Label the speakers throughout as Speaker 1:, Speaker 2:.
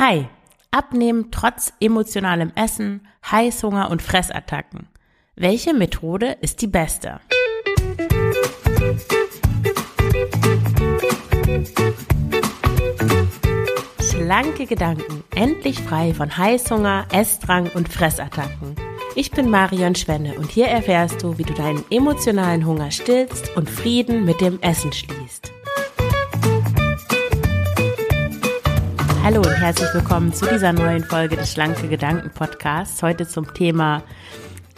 Speaker 1: Hi, abnehmen trotz emotionalem Essen, Heißhunger und Fressattacken. Welche Methode ist die beste? Schlanke Gedanken, endlich frei von Heißhunger, Essdrang und Fressattacken. Ich bin Marion Schwenne und hier erfährst du, wie du deinen emotionalen Hunger stillst und Frieden mit dem Essen schließt. Hallo und herzlich willkommen zu dieser neuen Folge des Schlanke Gedanken Podcasts. Heute zum Thema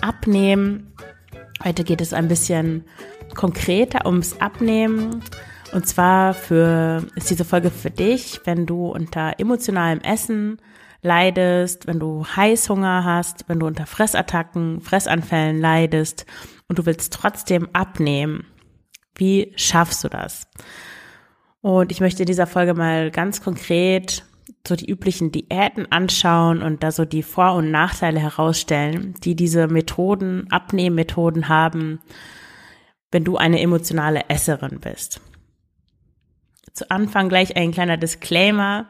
Speaker 1: Abnehmen. Heute geht es ein bisschen konkreter ums Abnehmen. Und zwar für, ist diese Folge für dich, wenn du unter emotionalem Essen leidest, wenn du Heißhunger hast, wenn du unter Fressattacken, Fressanfällen leidest und du willst trotzdem abnehmen. Wie schaffst du das? Und ich möchte in dieser Folge mal ganz konkret so die üblichen Diäten anschauen und da so die Vor- und Nachteile herausstellen, die diese Methoden, Abnehmmethoden haben, wenn du eine emotionale Esserin bist. Zu Anfang gleich ein kleiner Disclaimer.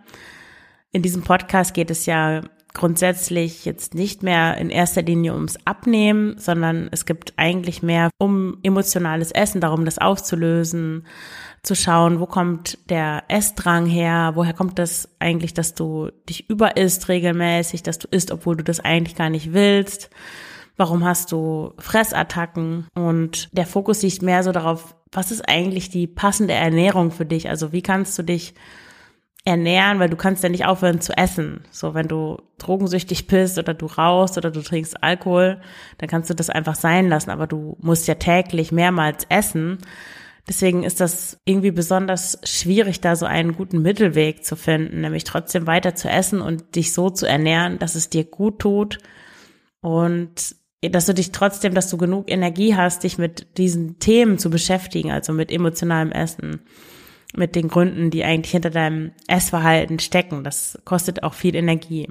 Speaker 1: In diesem Podcast geht es ja grundsätzlich jetzt nicht mehr in erster Linie ums Abnehmen, sondern es gibt eigentlich mehr um emotionales Essen, darum das aufzulösen, zu schauen, wo kommt der Essdrang her, woher kommt das eigentlich, dass du dich überisst regelmäßig, dass du isst, obwohl du das eigentlich gar nicht willst. Warum hast du Fressattacken? Und der Fokus liegt mehr so darauf, was ist eigentlich die passende Ernährung für dich? Also wie kannst du dich ernähren, weil du kannst ja nicht aufhören zu essen. So, wenn du drogensüchtig bist oder du rauchst oder du trinkst Alkohol, dann kannst du das einfach sein lassen, aber du musst ja täglich mehrmals essen. Deswegen ist das irgendwie besonders schwierig, da so einen guten Mittelweg zu finden, nämlich trotzdem weiter zu essen und dich so zu ernähren, dass es dir gut tut und dass du dich trotzdem, dass du genug Energie hast, dich mit diesen Themen zu beschäftigen, also mit emotionalem Essen mit den Gründen, die eigentlich hinter deinem Essverhalten stecken. Das kostet auch viel Energie.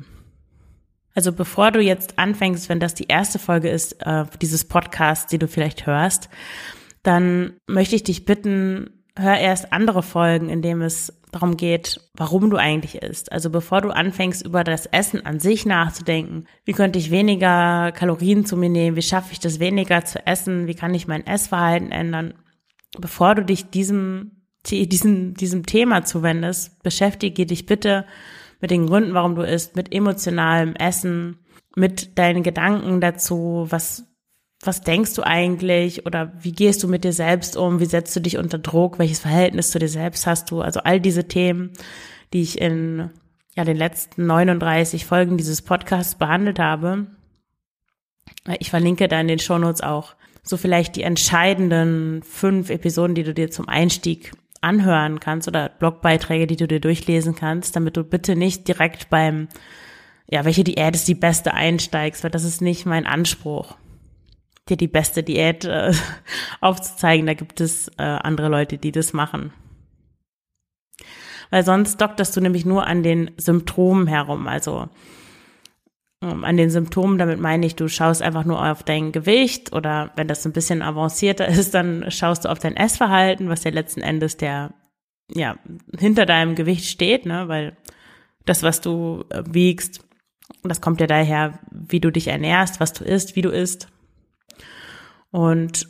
Speaker 1: Also bevor du jetzt anfängst, wenn das die erste Folge ist, äh, dieses Podcast, die du vielleicht hörst, dann möchte ich dich bitten, hör erst andere Folgen, in dem es darum geht, warum du eigentlich isst. Also bevor du anfängst, über das Essen an sich nachzudenken, wie könnte ich weniger Kalorien zu mir nehmen, wie schaffe ich das weniger zu essen, wie kann ich mein Essverhalten ändern, bevor du dich diesem diesem, diesem Thema zuwendest, beschäftige dich bitte mit den Gründen, warum du isst, mit emotionalem Essen, mit deinen Gedanken dazu, was, was denkst du eigentlich? Oder wie gehst du mit dir selbst um, wie setzt du dich unter Druck, welches Verhältnis zu dir selbst hast du, also all diese Themen, die ich in ja, den letzten 39 Folgen dieses Podcasts behandelt habe. Ich verlinke da in den Shownotes auch so vielleicht die entscheidenden fünf Episoden, die du dir zum Einstieg anhören kannst oder Blogbeiträge, die du dir durchlesen kannst, damit du bitte nicht direkt beim, ja, welche Diät ist die beste einsteigst, weil das ist nicht mein Anspruch, dir die beste Diät äh, aufzuzeigen. Da gibt es äh, andere Leute, die das machen. Weil sonst dokterst du nämlich nur an den Symptomen herum. Also an den Symptomen, damit meine ich, du schaust einfach nur auf dein Gewicht oder wenn das ein bisschen avancierter ist, dann schaust du auf dein Essverhalten, was ja letzten Endes der, ja, hinter deinem Gewicht steht, ne, weil das, was du äh, wiegst, das kommt ja daher, wie du dich ernährst, was du isst, wie du isst. Und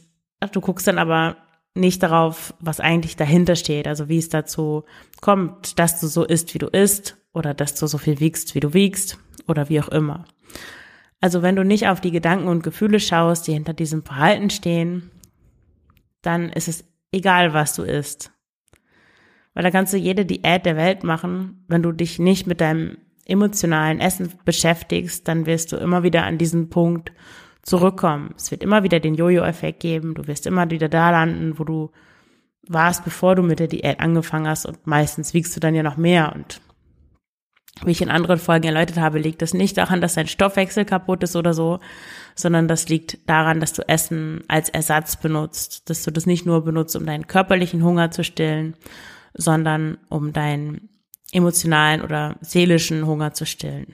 Speaker 1: du guckst dann aber nicht darauf, was eigentlich dahinter steht, also wie es dazu kommt, dass du so isst, wie du isst oder dass du so viel wiegst, wie du wiegst oder wie auch immer. Also wenn du nicht auf die Gedanken und Gefühle schaust, die hinter diesem Verhalten stehen, dann ist es egal, was du isst. Weil da kannst du jede Diät der Welt machen. Wenn du dich nicht mit deinem emotionalen Essen beschäftigst, dann wirst du immer wieder an diesen Punkt zurückkommen. Es wird immer wieder den Jojo-Effekt geben. Du wirst immer wieder da landen, wo du warst, bevor du mit der Diät angefangen hast. Und meistens wiegst du dann ja noch mehr. Und wie ich in anderen Folgen erläutert habe, liegt das nicht daran, dass dein Stoffwechsel kaputt ist oder so, sondern das liegt daran, dass du Essen als Ersatz benutzt, dass du das nicht nur benutzt, um deinen körperlichen Hunger zu stillen, sondern um deinen emotionalen oder seelischen Hunger zu stillen.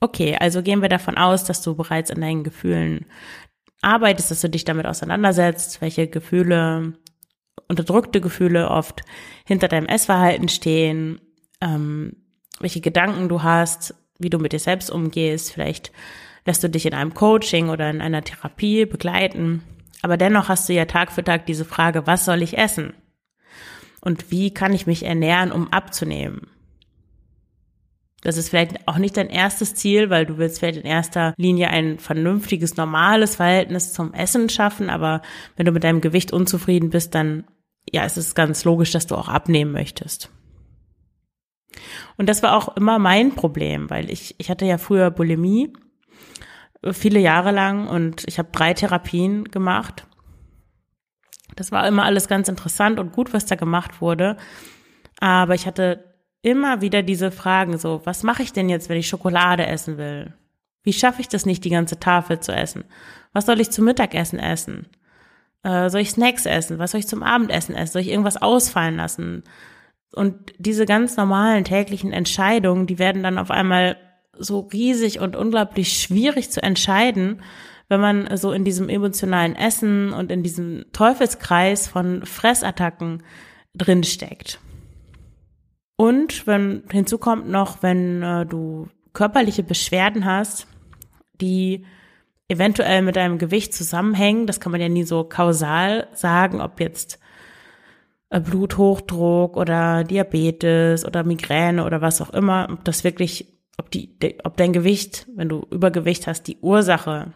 Speaker 1: Okay, also gehen wir davon aus, dass du bereits an deinen Gefühlen arbeitest, dass du dich damit auseinandersetzt, welche Gefühle, unterdrückte Gefühle oft hinter deinem Essverhalten stehen, ähm, welche Gedanken du hast, wie du mit dir selbst umgehst. Vielleicht lässt du dich in einem Coaching oder in einer Therapie begleiten. Aber dennoch hast du ja Tag für Tag diese Frage, was soll ich essen? Und wie kann ich mich ernähren, um abzunehmen? Das ist vielleicht auch nicht dein erstes Ziel, weil du willst vielleicht in erster Linie ein vernünftiges, normales Verhältnis zum Essen schaffen. Aber wenn du mit deinem Gewicht unzufrieden bist, dann ja, es ist ganz logisch, dass du auch abnehmen möchtest. Und das war auch immer mein Problem, weil ich, ich hatte ja früher Bulimie viele Jahre lang und ich habe drei Therapien gemacht. Das war immer alles ganz interessant und gut, was da gemacht wurde. Aber ich hatte immer wieder diese Fragen so, was mache ich denn jetzt, wenn ich Schokolade essen will? Wie schaffe ich das nicht, die ganze Tafel zu essen? Was soll ich zum Mittagessen essen? Äh, soll ich Snacks essen? Was soll ich zum Abendessen essen? Soll ich irgendwas ausfallen lassen? Und diese ganz normalen täglichen Entscheidungen, die werden dann auf einmal so riesig und unglaublich schwierig zu entscheiden, wenn man so in diesem emotionalen Essen und in diesem Teufelskreis von Fressattacken drinsteckt. Und wenn hinzu kommt noch, wenn äh, du körperliche Beschwerden hast, die eventuell mit deinem Gewicht zusammenhängen, das kann man ja nie so kausal sagen, ob jetzt Bluthochdruck oder Diabetes oder Migräne oder was auch immer, ob das wirklich, ob die, ob dein Gewicht, wenn du Übergewicht hast, die Ursache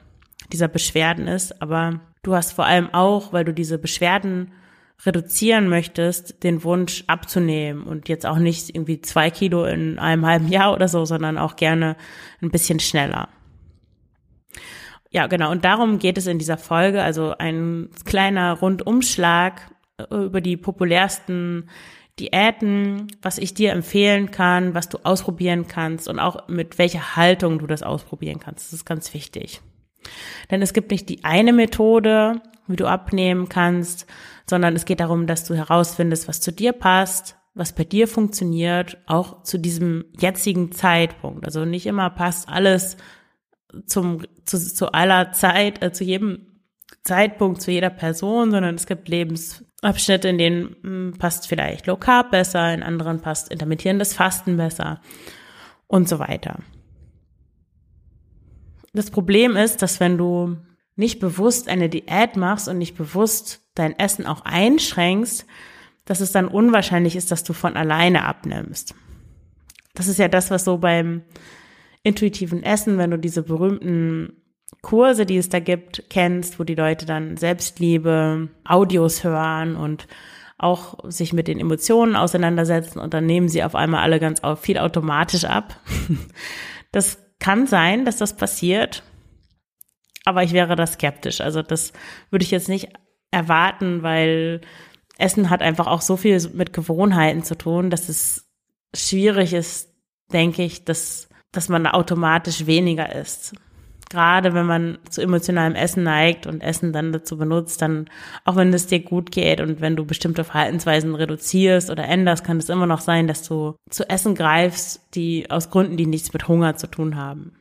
Speaker 1: dieser Beschwerden ist, aber du hast vor allem auch, weil du diese Beschwerden reduzieren möchtest, den Wunsch abzunehmen und jetzt auch nicht irgendwie zwei Kilo in einem halben Jahr oder so, sondern auch gerne ein bisschen schneller. Ja, genau. Und darum geht es in dieser Folge. Also ein kleiner Rundumschlag äh, über die populärsten Diäten, was ich dir empfehlen kann, was du ausprobieren kannst und auch mit welcher Haltung du das ausprobieren kannst. Das ist ganz wichtig. Denn es gibt nicht die eine Methode, wie du abnehmen kannst, sondern es geht darum, dass du herausfindest, was zu dir passt, was bei dir funktioniert, auch zu diesem jetzigen Zeitpunkt. Also nicht immer passt alles zum, zu, zu aller Zeit, äh, zu jedem Zeitpunkt, zu jeder Person, sondern es gibt Lebensabschnitte, in denen hm, passt vielleicht Low Carb besser, in anderen passt intermittierendes Fasten besser und so weiter. Das Problem ist, dass wenn du nicht bewusst eine Diät machst und nicht bewusst dein Essen auch einschränkst, dass es dann unwahrscheinlich ist, dass du von alleine abnimmst. Das ist ja das, was so beim intuitiven Essen, wenn du diese berühmten Kurse, die es da gibt, kennst, wo die Leute dann Selbstliebe, Audios hören und auch sich mit den Emotionen auseinandersetzen und dann nehmen sie auf einmal alle ganz viel automatisch ab. Das kann sein, dass das passiert, aber ich wäre da skeptisch. Also das würde ich jetzt nicht erwarten, weil Essen hat einfach auch so viel mit Gewohnheiten zu tun, dass es schwierig ist, denke ich, dass, dass man automatisch weniger isst. Gerade wenn man zu emotionalem Essen neigt und Essen dann dazu benutzt, dann, auch wenn es dir gut geht und wenn du bestimmte Verhaltensweisen reduzierst oder änderst, kann es immer noch sein, dass du zu Essen greifst, die aus Gründen, die nichts mit Hunger zu tun haben.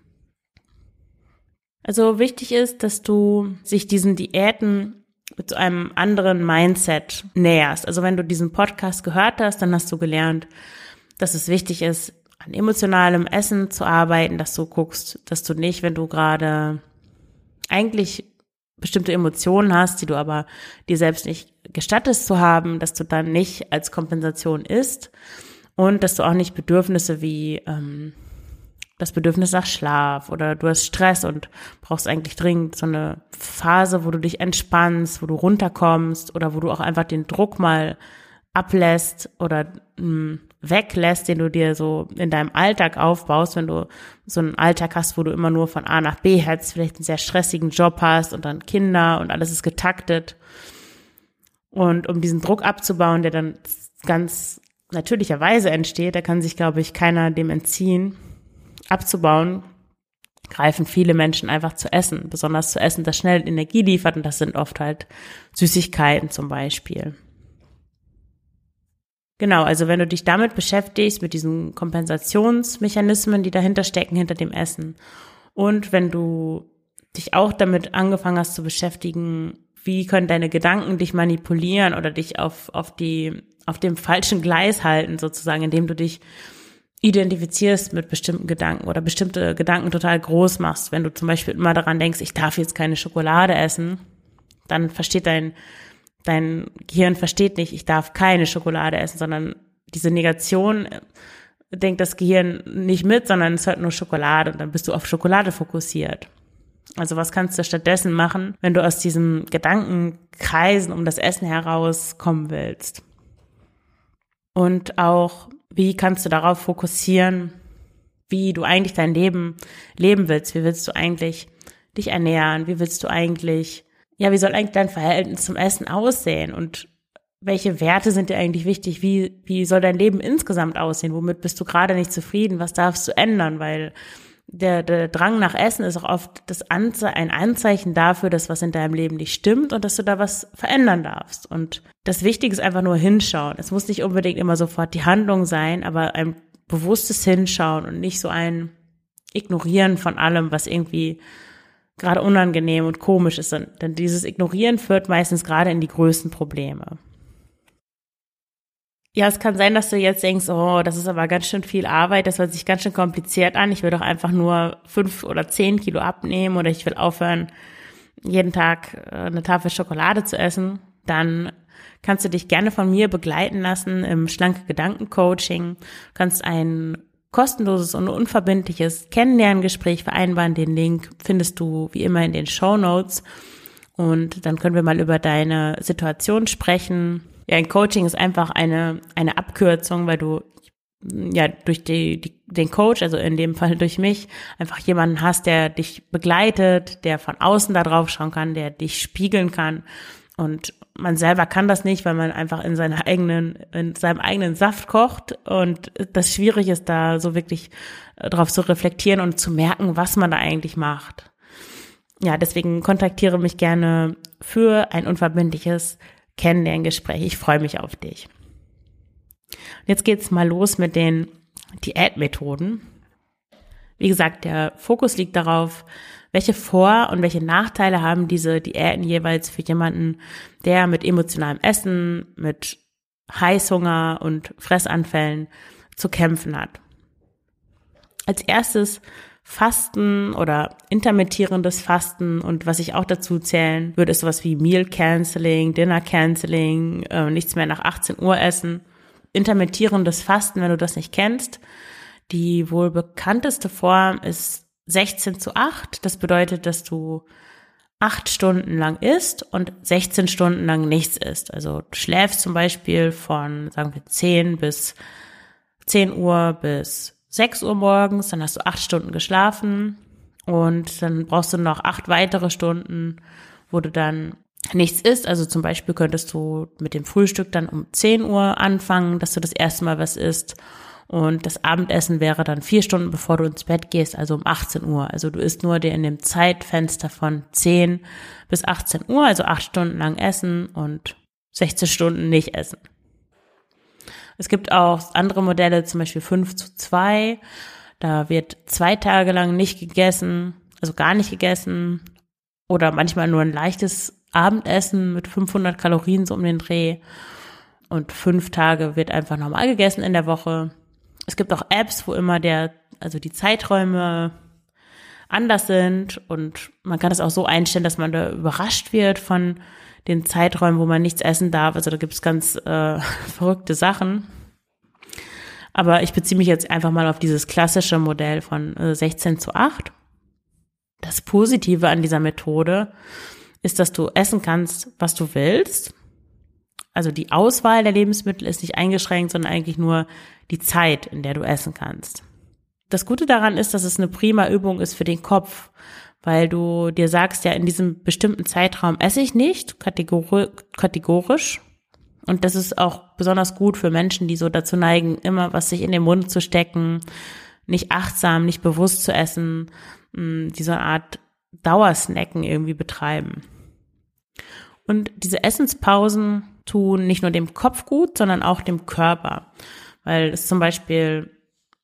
Speaker 1: Also wichtig ist, dass du sich diesen Diäten mit so einem anderen Mindset näherst. Also wenn du diesen Podcast gehört hast, dann hast du gelernt, dass es wichtig ist, an emotionalem Essen zu arbeiten, dass du guckst, dass du nicht, wenn du gerade eigentlich bestimmte Emotionen hast, die du aber dir selbst nicht gestattest zu haben, dass du dann nicht als Kompensation isst und dass du auch nicht Bedürfnisse wie ähm, das Bedürfnis nach Schlaf oder du hast Stress und brauchst eigentlich dringend so eine Phase, wo du dich entspannst, wo du runterkommst oder wo du auch einfach den Druck mal ablässt oder mh, hm, weglässt, den du dir so in deinem Alltag aufbaust, wenn du so einen Alltag hast, wo du immer nur von A nach B hetzt, vielleicht einen sehr stressigen Job hast und dann Kinder und alles ist getaktet. Und um diesen Druck abzubauen, der dann ganz natürlicherweise entsteht, da kann sich, glaube ich, keiner dem entziehen, abzubauen, greifen viele Menschen einfach zu essen, besonders zu essen, das schnell Energie liefert und das sind oft halt Süßigkeiten zum Beispiel. Genau, also wenn du dich damit beschäftigst, mit diesen Kompensationsmechanismen, die dahinter stecken, hinter dem Essen, und wenn du dich auch damit angefangen hast zu beschäftigen, wie können deine Gedanken dich manipulieren oder dich auf, auf die, auf dem falschen Gleis halten, sozusagen, indem du dich identifizierst mit bestimmten Gedanken oder bestimmte Gedanken total groß machst, wenn du zum Beispiel immer daran denkst, ich darf jetzt keine Schokolade essen, dann versteht dein, dein Gehirn versteht nicht, ich darf keine Schokolade essen, sondern diese Negation äh, denkt das Gehirn nicht mit, sondern es hört nur Schokolade und dann bist du auf Schokolade fokussiert. Also was kannst du stattdessen machen, wenn du aus diesem Gedankenkreisen um das Essen herauskommen willst? Und auch, wie kannst du darauf fokussieren, wie du eigentlich dein Leben leben willst? Wie willst du eigentlich dich ernähren? Wie willst du eigentlich, ja, wie soll eigentlich dein Verhältnis zum Essen aussehen? Und welche Werte sind dir eigentlich wichtig? Wie, wie soll dein Leben insgesamt aussehen? Womit bist du gerade nicht zufrieden? Was darfst du ändern? Weil der, der Drang nach Essen ist auch oft das Anze ein Anzeichen dafür, dass was in deinem Leben nicht stimmt und dass du da was verändern darfst. Und das Wichtige ist einfach nur hinschauen. Es muss nicht unbedingt immer sofort die Handlung sein, aber ein bewusstes Hinschauen und nicht so ein Ignorieren von allem, was irgendwie gerade unangenehm und komisch ist. Denn dieses Ignorieren führt meistens gerade in die größten Probleme. Ja, es kann sein, dass du jetzt denkst, oh, das ist aber ganz schön viel Arbeit, das hört sich ganz schön kompliziert an. Ich will doch einfach nur fünf oder zehn Kilo abnehmen oder ich will aufhören, jeden Tag äh, eine Tafel Schokolade zu essen. Dann kannst du dich gerne von mir begleiten lassen im schlanke Gedanken Coaching. Du kannst ein kostenloses und unverbindliches Kennenlerngespräch vereinbaren. Den Link findest du wie immer in den Show Notes. Und dann können wir mal über deine Situation sprechen, ja, ein Coaching ist einfach eine, eine Abkürzung, weil du ja durch die, die, den Coach, also in dem Fall durch mich, einfach jemanden hast, der dich begleitet, der von außen da drauf schauen kann, der dich spiegeln kann. Und man selber kann das nicht, weil man einfach in seiner eigenen, in seinem eigenen Saft kocht. Und das schwierig ist, da so wirklich äh, drauf zu reflektieren und zu merken, was man da eigentlich macht. Ja, deswegen kontaktiere mich gerne für ein unverbindliches Kennenlerngespräch. Ich freue mich auf dich. Jetzt geht's mal los mit den Diätmethoden. Wie gesagt, der Fokus liegt darauf, welche Vor- und welche Nachteile haben diese Diäten jeweils für jemanden, der mit emotionalem Essen, mit Heißhunger und Fressanfällen zu kämpfen hat. Als erstes Fasten oder intermittierendes Fasten und was ich auch dazu zählen würde, ist sowas wie Meal Canceling, Dinner Canceling, äh, nichts mehr nach 18 Uhr essen. Intermittierendes Fasten, wenn du das nicht kennst. Die wohl bekannteste Form ist 16 zu 8. Das bedeutet, dass du acht Stunden lang isst und 16 Stunden lang nichts isst. Also du schläfst zum Beispiel von, sagen wir, 10 bis 10 Uhr bis 6 Uhr morgens, dann hast du acht Stunden geschlafen und dann brauchst du noch acht weitere Stunden, wo du dann nichts isst. Also zum Beispiel könntest du mit dem Frühstück dann um 10 Uhr anfangen, dass du das erste Mal was isst. Und das Abendessen wäre dann vier Stunden, bevor du ins Bett gehst, also um 18 Uhr. Also du isst nur dir in dem Zeitfenster von 10 bis 18 Uhr, also acht Stunden lang essen und 16 Stunden nicht essen. Es gibt auch andere Modelle, zum Beispiel 5 zu 2. Da wird zwei Tage lang nicht gegessen, also gar nicht gegessen. Oder manchmal nur ein leichtes Abendessen mit 500 Kalorien so um den Dreh. Und fünf Tage wird einfach normal gegessen in der Woche. Es gibt auch Apps, wo immer der, also die Zeiträume anders sind und man kann es auch so einstellen, dass man da überrascht wird von den Zeiträumen, wo man nichts essen darf. Also da gibt es ganz äh, verrückte Sachen. Aber ich beziehe mich jetzt einfach mal auf dieses klassische Modell von äh, 16 zu 8. Das Positive an dieser Methode ist, dass du essen kannst, was du willst. Also die Auswahl der Lebensmittel ist nicht eingeschränkt, sondern eigentlich nur die Zeit, in der du essen kannst. Das Gute daran ist, dass es eine prima Übung ist für den Kopf, weil du dir sagst, ja, in diesem bestimmten Zeitraum esse ich nicht, kategorisch. Und das ist auch besonders gut für Menschen, die so dazu neigen, immer was sich in den Mund zu stecken, nicht achtsam, nicht bewusst zu essen, mm, die so eine Art Dauersnacken irgendwie betreiben. Und diese Essenspausen tun nicht nur dem Kopf gut, sondern auch dem Körper. Weil es zum Beispiel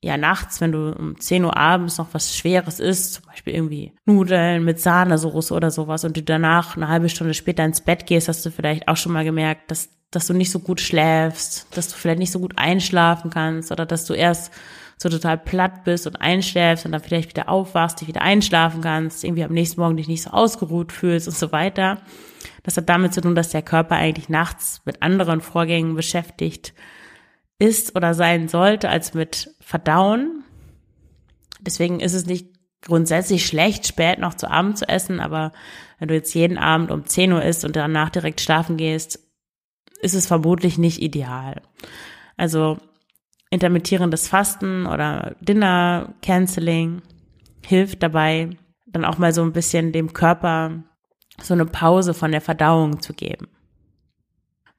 Speaker 1: ja nachts, wenn du um 10 Uhr abends noch was Schweres isst, zum Beispiel irgendwie Nudeln mit Sahnesoße oder sowas und du danach eine halbe Stunde später ins Bett gehst, hast du vielleicht auch schon mal gemerkt, dass, dass du nicht so gut schläfst, dass du vielleicht nicht so gut einschlafen kannst oder dass du erst so total platt bist und einschläfst und dann vielleicht wieder aufwachst, dich wieder einschlafen kannst, irgendwie am nächsten Morgen dich nicht so ausgeruht fühlst und so weiter. Das hat damit zu tun, dass der Körper eigentlich nachts mit anderen Vorgängen beschäftigt ist oder sein sollte als mit Verdauen. Deswegen ist es nicht grundsätzlich schlecht, spät noch zu Abend zu essen, aber wenn du jetzt jeden Abend um 10 Uhr isst und danach direkt schlafen gehst, ist es vermutlich nicht ideal. Also intermittierendes Fasten oder Dinner Canceling hilft dabei, dann auch mal so ein bisschen dem Körper so eine Pause von der Verdauung zu geben.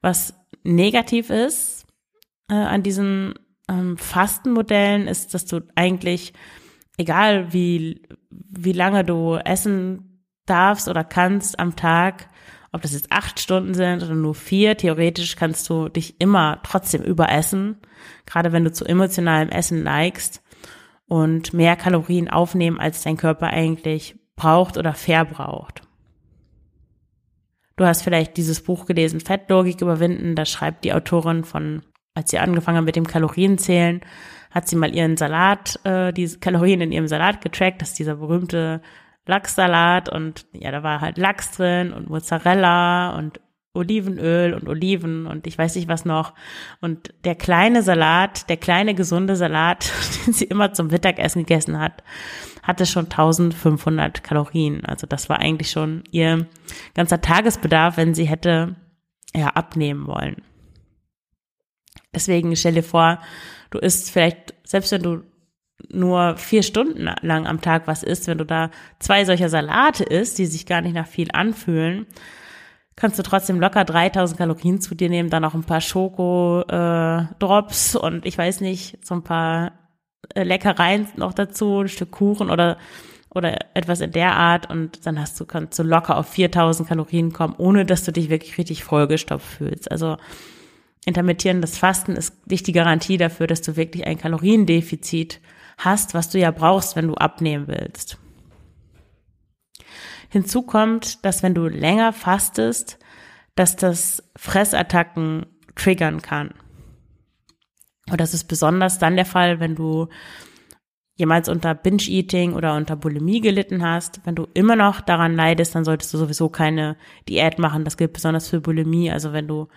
Speaker 1: Was negativ ist äh, an diesen ähm, Fastenmodellen ist, dass du eigentlich, egal wie, wie lange du essen darfst oder kannst am Tag, ob das jetzt acht Stunden sind oder nur vier, theoretisch kannst du dich immer trotzdem überessen, gerade wenn du zu emotionalem Essen neigst und mehr Kalorien aufnehmen, als dein Körper eigentlich braucht oder verbraucht. Du hast vielleicht dieses Buch gelesen, Fettlogik überwinden, da schreibt die Autorin von, als sie angefangen hat mit dem Kalorienzählen, hat sie mal ihren Salat, äh, die Kalorien in ihrem Salat getrackt, das ist dieser berühmte Lachssalat und ja, da war halt Lachs drin und Mozzarella und Olivenöl und Oliven und ich weiß nicht was noch. Und der kleine Salat, der kleine gesunde Salat, den sie immer zum Mittagessen gegessen hat, hatte schon 1500 Kalorien. Also das war eigentlich schon ihr ganzer Tagesbedarf, wenn sie hätte ja abnehmen wollen. Deswegen stell dir vor, du isst vielleicht, selbst wenn du nur vier Stunden lang am Tag was isst, wenn du da zwei solcher Salate isst, die sich gar nicht nach viel anfühlen, kannst du trotzdem locker 3000 Kalorien zu dir nehmen, dann noch ein paar Schoko-Drops äh, und ich weiß nicht, so ein paar äh, Leckereien noch dazu, ein Stück Kuchen oder oder etwas in der Art und dann hast du kannst du locker auf 4000 Kalorien kommen, ohne dass du dich wirklich richtig vollgestopft fühlst. Also intermittierendes Fasten ist nicht die Garantie dafür, dass du wirklich ein Kaloriendefizit hast, was du ja brauchst, wenn du abnehmen willst. Hinzu kommt, dass wenn du länger fastest, dass das Fressattacken triggern kann. Und das ist besonders dann der Fall, wenn du jemals unter Binge-Eating oder unter Bulimie gelitten hast. Wenn du immer noch daran leidest, dann solltest du sowieso keine Diät machen. Das gilt besonders für Bulimie. Also wenn du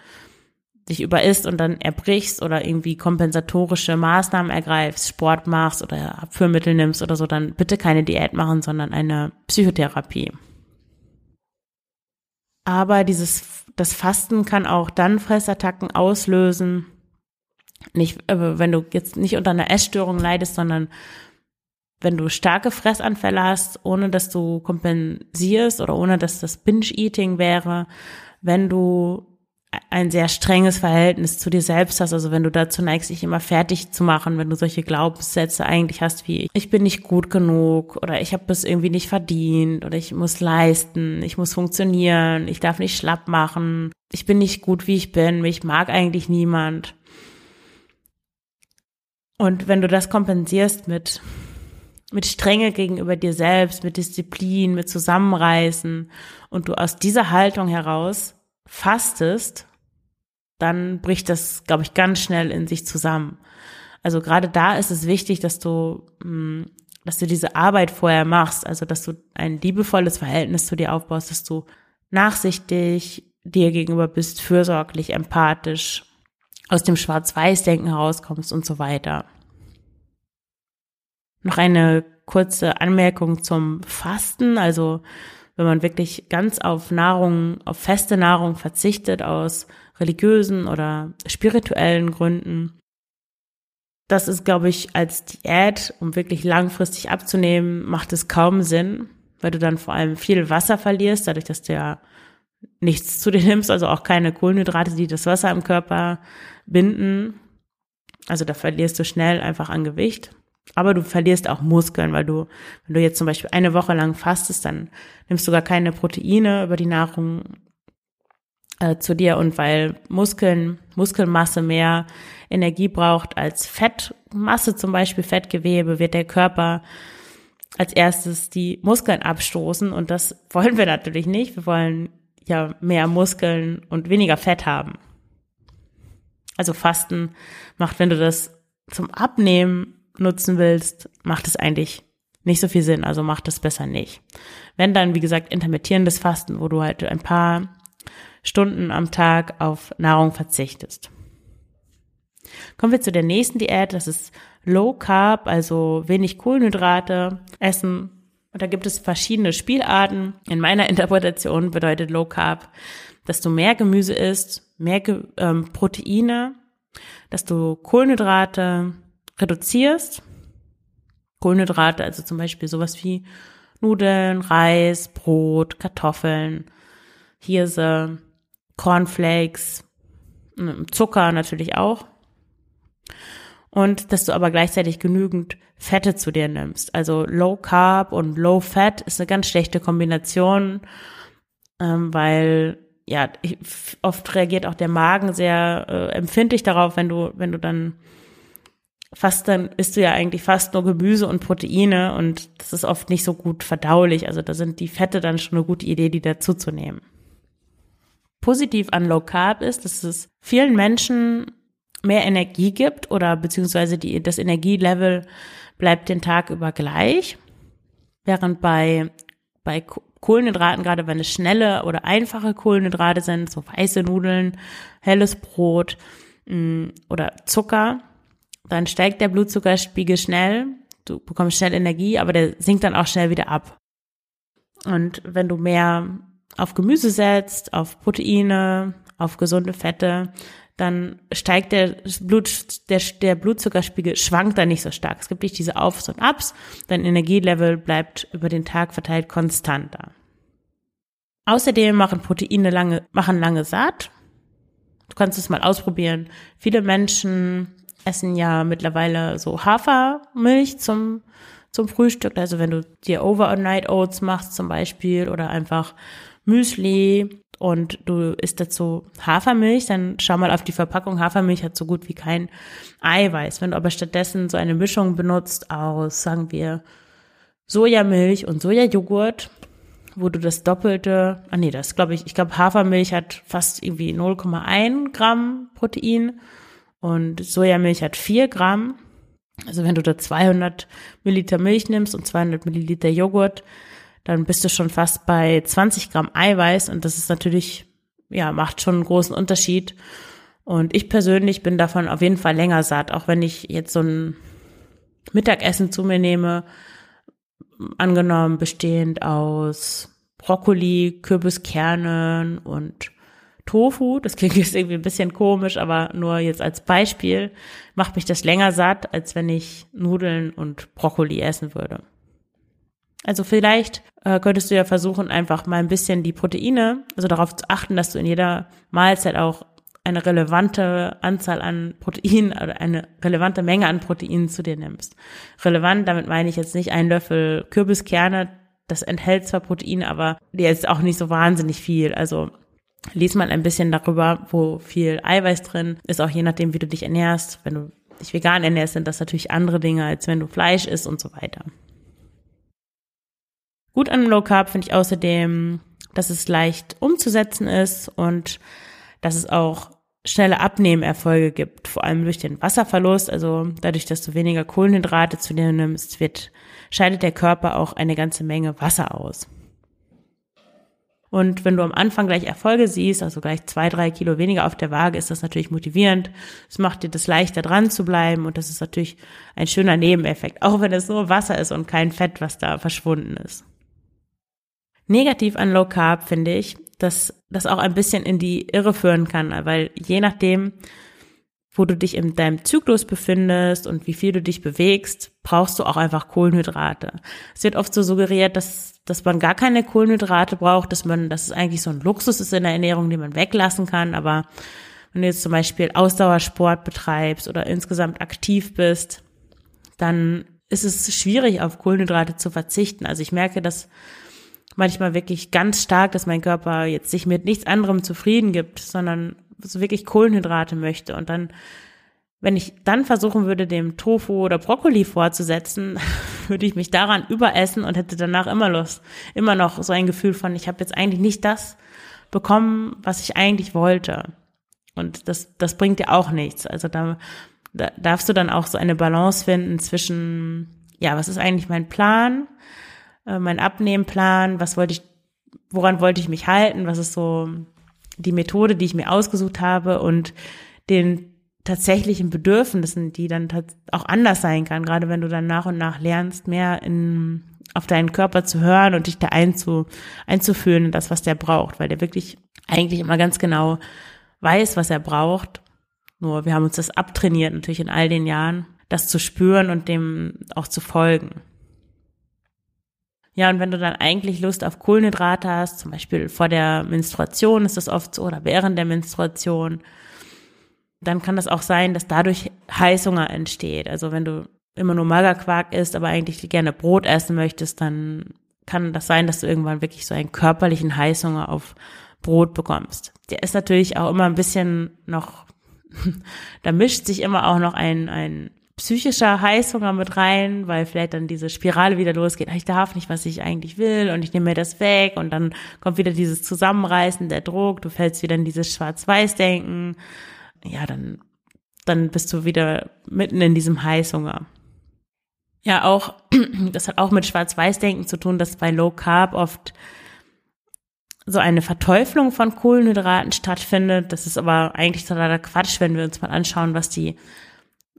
Speaker 1: dich überisst und dann erbrichst oder irgendwie kompensatorische Maßnahmen ergreifst, Sport machst oder Abführmittel nimmst oder so, dann bitte keine Diät machen, sondern eine Psychotherapie. Aber dieses, das Fasten kann auch dann Fressattacken auslösen. Nicht, äh, wenn du jetzt nicht unter einer Essstörung leidest, sondern wenn du starke Fressanfälle hast, ohne dass du kompensierst oder ohne dass das Binge-Eating wäre, wenn du ein sehr strenges Verhältnis zu dir selbst hast, also wenn du dazu neigst, dich immer fertig zu machen, wenn du solche Glaubenssätze eigentlich hast wie ich bin nicht gut genug oder ich habe es irgendwie nicht verdient oder ich muss leisten, ich muss funktionieren, ich darf nicht schlapp machen, ich bin nicht gut wie ich bin, mich mag eigentlich niemand. Und wenn du das kompensierst mit mit Strenge gegenüber dir selbst, mit Disziplin, mit Zusammenreißen und du aus dieser Haltung heraus fastest, dann bricht das, glaube ich, ganz schnell in sich zusammen. Also gerade da ist es wichtig, dass du, hm, dass du diese Arbeit vorher machst, also dass du ein liebevolles Verhältnis zu dir aufbaust, dass du nachsichtig dir gegenüber bist, fürsorglich, empathisch, aus dem Schwarz-Weiß-Denken herauskommst und so weiter. Noch eine kurze Anmerkung zum Fasten. Also wenn man wirklich ganz auf Nahrung, auf feste Nahrung verzichtet aus religiösen oder spirituellen Gründen. Das ist, glaube ich, als Diät, um wirklich langfristig abzunehmen, macht es kaum Sinn, weil du dann vor allem viel Wasser verlierst, dadurch, dass du ja nichts zu dir nimmst, also auch keine Kohlenhydrate, die das Wasser im Körper binden. Also da verlierst du schnell einfach an Gewicht. Aber du verlierst auch Muskeln, weil du, wenn du jetzt zum Beispiel eine Woche lang fastest, dann nimmst du gar keine Proteine über die Nahrung äh, zu dir und weil Muskeln, Muskelmasse mehr Energie braucht als Fettmasse, zum Beispiel Fettgewebe, wird der Körper als erstes die Muskeln abstoßen und das wollen wir natürlich nicht. Wir wollen ja mehr Muskeln und weniger Fett haben. Also Fasten macht, wenn du das zum Abnehmen nutzen willst, macht es eigentlich nicht so viel Sinn, also macht es besser nicht. Wenn dann, wie gesagt, intermittierendes Fasten, wo du halt ein paar Stunden am Tag auf Nahrung verzichtest. Kommen wir zu der nächsten Diät, das ist Low Carb, also wenig Kohlenhydrate essen. Und da gibt es verschiedene Spielarten. In meiner Interpretation bedeutet Low Carb, dass du mehr Gemüse isst, mehr ähm, Proteine, dass du Kohlenhydrate reduzierst. Kohlenhydrate, also zum Beispiel sowas wie Nudeln, Reis, Brot, Kartoffeln, Hirse, Cornflakes, Zucker natürlich auch und dass du aber gleichzeitig genügend Fette zu dir nimmst. Also Low Carb und Low Fat ist eine ganz schlechte Kombination, ähm, weil ja oft reagiert auch der Magen sehr äh, empfindlich darauf, wenn du wenn du dann fast dann isst du ja eigentlich fast nur Gemüse und Proteine und das ist oft nicht so gut verdaulich. Also da sind die Fette dann schon eine gute Idee, die dazuzunehmen. Positiv an Low Carb ist, dass es vielen Menschen mehr Energie gibt oder beziehungsweise die, das Energielevel bleibt den Tag über gleich. Während bei, bei Kohlenhydraten, gerade wenn es schnelle oder einfache Kohlenhydrate sind, so weiße Nudeln, helles Brot mh, mm, oder Zucker, dann steigt der Blutzuckerspiegel schnell, du bekommst schnell Energie, aber der sinkt dann auch schnell wieder ab. Und wenn du mehr auf Gemüse setzt, auf Proteine, auf gesunde Fette, dann steigt der Blut, der, der Blutzuckerspiegel schwankt dann nicht so stark. Es gibt nicht diese Aufs und Abs. Dein Energielevel bleibt über den Tag verteilt konstanter. Außerdem machen Proteine lange, machen lange satt. Du kannst es mal ausprobieren. Viele Menschen essen ja mittlerweile so Hafermilch zum, zum Frühstück. Also wenn du dir Overnight Oats machst zum Beispiel oder einfach Müsli und du isst dazu Hafermilch, dann schau mal auf die Verpackung. Hafermilch hat so gut wie kein Eiweiß. Wenn du aber stattdessen so eine Mischung benutzt aus, sagen wir, Sojamilch und Sojajoghurt, wo du das Doppelte, ah nee, das glaube ich, ich glaube Hafermilch hat fast irgendwie 0,1 Gramm Protein und Sojamilch hat 4 Gramm. Also wenn du da 200 Milliliter Milch nimmst und 200 Milliliter Joghurt, dann bist du schon fast bei 20 Gramm Eiweiß und das ist natürlich, ja, macht schon einen großen Unterschied. Und ich persönlich bin davon auf jeden Fall länger satt, auch wenn ich jetzt so ein Mittagessen zu mir nehme, angenommen bestehend aus Brokkoli, Kürbiskernen und Tofu. Das klingt jetzt irgendwie ein bisschen komisch, aber nur jetzt als Beispiel macht mich das länger satt, als wenn ich Nudeln und Brokkoli essen würde. Also vielleicht äh, könntest du ja versuchen, einfach mal ein bisschen die Proteine, also darauf zu achten, dass du in jeder Mahlzeit auch eine relevante Anzahl an Proteinen oder eine relevante Menge an Proteinen zu dir nimmst. Relevant, damit meine ich jetzt nicht einen Löffel Kürbiskerne, das enthält zwar Protein, aber der ist auch nicht so wahnsinnig viel. Also lies mal ein bisschen darüber, wo viel Eiweiß drin ist, auch je nachdem, wie du dich ernährst. Wenn du dich vegan ernährst, sind das natürlich andere Dinge, als wenn du Fleisch isst und so weiter. Gut an Low Carb finde ich außerdem, dass es leicht umzusetzen ist und dass es auch schnelle Abnehmerfolge gibt, vor allem durch den Wasserverlust, also dadurch, dass du weniger Kohlenhydrate zu dir nimmst, wird, scheidet der Körper auch eine ganze Menge Wasser aus. Und wenn du am Anfang gleich Erfolge siehst, also gleich zwei, drei Kilo weniger auf der Waage, ist das natürlich motivierend. Es macht dir das leichter dran zu bleiben und das ist natürlich ein schöner Nebeneffekt, auch wenn es nur Wasser ist und kein Fett, was da verschwunden ist. Negativ an Low Carb finde ich, dass das auch ein bisschen in die Irre führen kann, weil je nachdem, wo du dich in deinem Zyklus befindest und wie viel du dich bewegst, brauchst du auch einfach Kohlenhydrate. Es wird oft so suggeriert, dass, dass man gar keine Kohlenhydrate braucht, dass man, dass es eigentlich so ein Luxus ist in der Ernährung, den man weglassen kann. Aber wenn du jetzt zum Beispiel Ausdauersport betreibst oder insgesamt aktiv bist, dann ist es schwierig, auf Kohlenhydrate zu verzichten. Also ich merke, dass manchmal wirklich ganz stark, dass mein Körper jetzt sich mit nichts anderem zufrieden gibt, sondern so wirklich Kohlenhydrate möchte. Und dann, wenn ich dann versuchen würde, dem Tofu oder Brokkoli vorzusetzen, würde ich mich daran überessen und hätte danach immer Lust, immer noch so ein Gefühl von, ich habe jetzt eigentlich nicht das bekommen, was ich eigentlich wollte. Und das, das bringt ja auch nichts. Also da da darfst du dann auch so eine Balance finden zwischen, ja, was ist eigentlich mein Plan, äh, mein Abnehmplan, was wollte ich, woran wollte ich mich halten, was ist so die Methode, die ich mir ausgesucht habe und den tatsächlichen Bedürfnissen, die dann auch anders sein kann, gerade wenn du dann nach und nach lernst, mehr in, auf deinen Körper zu hören und dich da einzu, einzufühlen in das, was der braucht, weil der wirklich eigentlich immer ganz genau weiß, was er braucht nur wir haben uns das abtrainiert, natürlich in all den Jahren, das zu spüren und dem auch zu folgen. Ja, und wenn du dann eigentlich Lust auf Kohlenhydrate hast, zum Beispiel vor der Menstruation ist das oft so oder während der Menstruation, dann kann das auch sein, dass dadurch Heißhunger entsteht. Also wenn du immer nur Magerquark isst, aber eigentlich gerne Brot essen möchtest, dann kann das sein, dass du irgendwann wirklich so einen körperlichen Heißhunger auf Brot bekommst. Der ist natürlich auch immer ein bisschen noch da mischt sich immer auch noch ein, ein psychischer Heißhunger mit rein, weil vielleicht dann diese Spirale wieder losgeht, ich darf nicht, was ich eigentlich will und ich nehme mir das weg und dann kommt wieder dieses Zusammenreißen, der Druck, du fällst wieder in dieses Schwarz-Weiß-Denken. Ja, dann, dann bist du wieder mitten in diesem Heißhunger. Ja, auch, das hat auch mit Schwarz-Weiß-Denken zu tun, dass bei Low Carb oft so eine Verteuflung von Kohlenhydraten stattfindet. Das ist aber eigentlich totaler Quatsch, wenn wir uns mal anschauen, was die,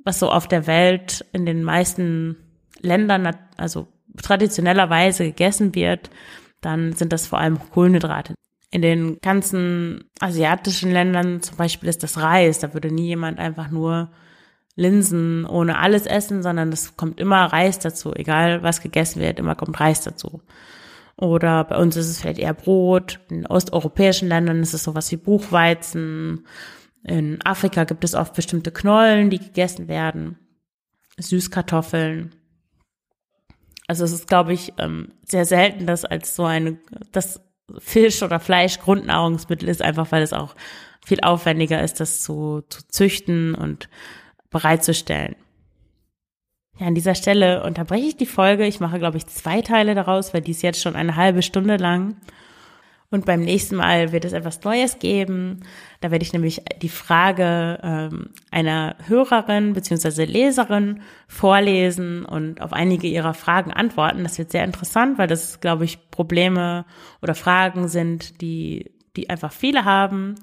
Speaker 1: was so auf der Welt in den meisten Ländern, also traditionellerweise gegessen wird, dann sind das vor allem Kohlenhydrate. In den ganzen asiatischen Ländern zum Beispiel ist das Reis. Da würde nie jemand einfach nur Linsen ohne alles essen, sondern es kommt immer Reis dazu. Egal was gegessen wird, immer kommt Reis dazu. Oder bei uns ist es vielleicht eher Brot. In osteuropäischen Ländern ist es sowas wie Buchweizen. In Afrika gibt es oft bestimmte Knollen, die gegessen werden. Süßkartoffeln. Also es ist, glaube ich, ähm, sehr selten, dass als so eine, das Fisch oder Fleisch Grundnahrungsmittel ist, einfach weil es auch viel aufwendiger ist, das zu, zu züchten und bereitzustellen. Ja, an dieser Stelle unterbreche ich die Folge. Ich mache, glaube ich, zwei Teile daraus, weil die ist jetzt schon eine halbe Stunde lang. Und beim nächsten Mal wird es etwas Neues geben. Da werde ich nämlich die Frage ähm, einer Hörerin beziehungsweise Leserin vorlesen und auf einige ihrer Fragen antworten. Das wird sehr interessant, weil das, glaube ich, Probleme oder Fragen sind, die, die einfach viele haben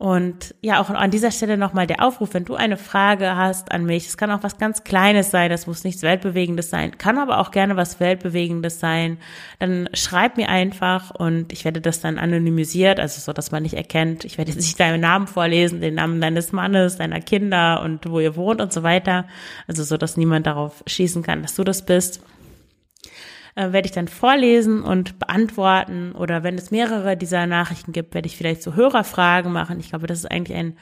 Speaker 1: und ja, auch an dieser Stelle nochmal der Aufruf, wenn du eine Frage hast an mich, es kann auch was ganz Kleines sein, das muss nichts Weltbewegendes sein, kann aber auch gerne was Weltbewegendes sein, dann schreib mir einfach und ich werde das dann anonymisiert, also so, dass man nicht erkennt, ich werde jetzt nicht deinen Namen vorlesen, den Namen deines Mannes, deiner Kinder und wo ihr wohnt und so weiter, also so, dass niemand darauf schießen kann, dass du das bist äh, werde ich dann vorlesen und beantworten. Oder wenn es mehrere dieser Nachrichten gibt, werde ich vielleicht so Hörerfragen machen. Ich glaube, das ist eigentlich ein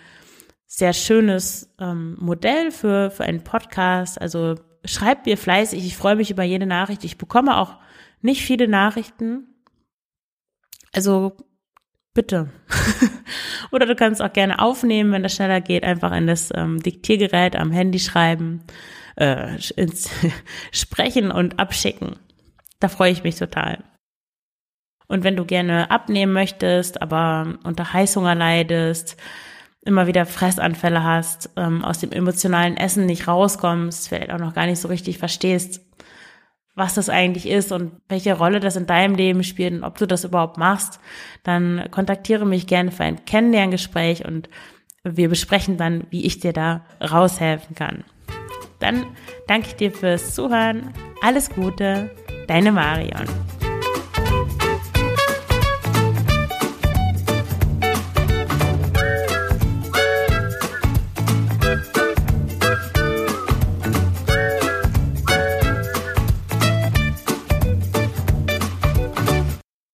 Speaker 1: sehr schönes ähm, Modell für, für einen Podcast. Also schreibt mir fleißig. Ich freue mich über jede Nachricht. Ich bekomme auch nicht viele Nachrichten. Also bitte. Oder du kannst auch gerne aufnehmen, wenn das schneller geht, einfach in das ähm, Diktiergerät am Handy schreiben, äh, ins Sprechen und abschicken. Da freue ich mich total. Und wenn du gerne abnehmen möchtest, aber unter Heißhunger leidest, immer wieder Fressanfälle hast, ähm, aus dem emotionalen Essen nicht rauskommst, vielleicht auch noch gar nicht so richtig verstehst, was das eigentlich ist und welche Rolle das in deinem Leben spielt und ob du das überhaupt machst, dann kontaktiere mich gerne für ein Kennenlerngespräch und wir besprechen dann, wie ich dir da raushelfen kann. Dann danke ich dir fürs Zuhören. Alles Gute, deine Marion.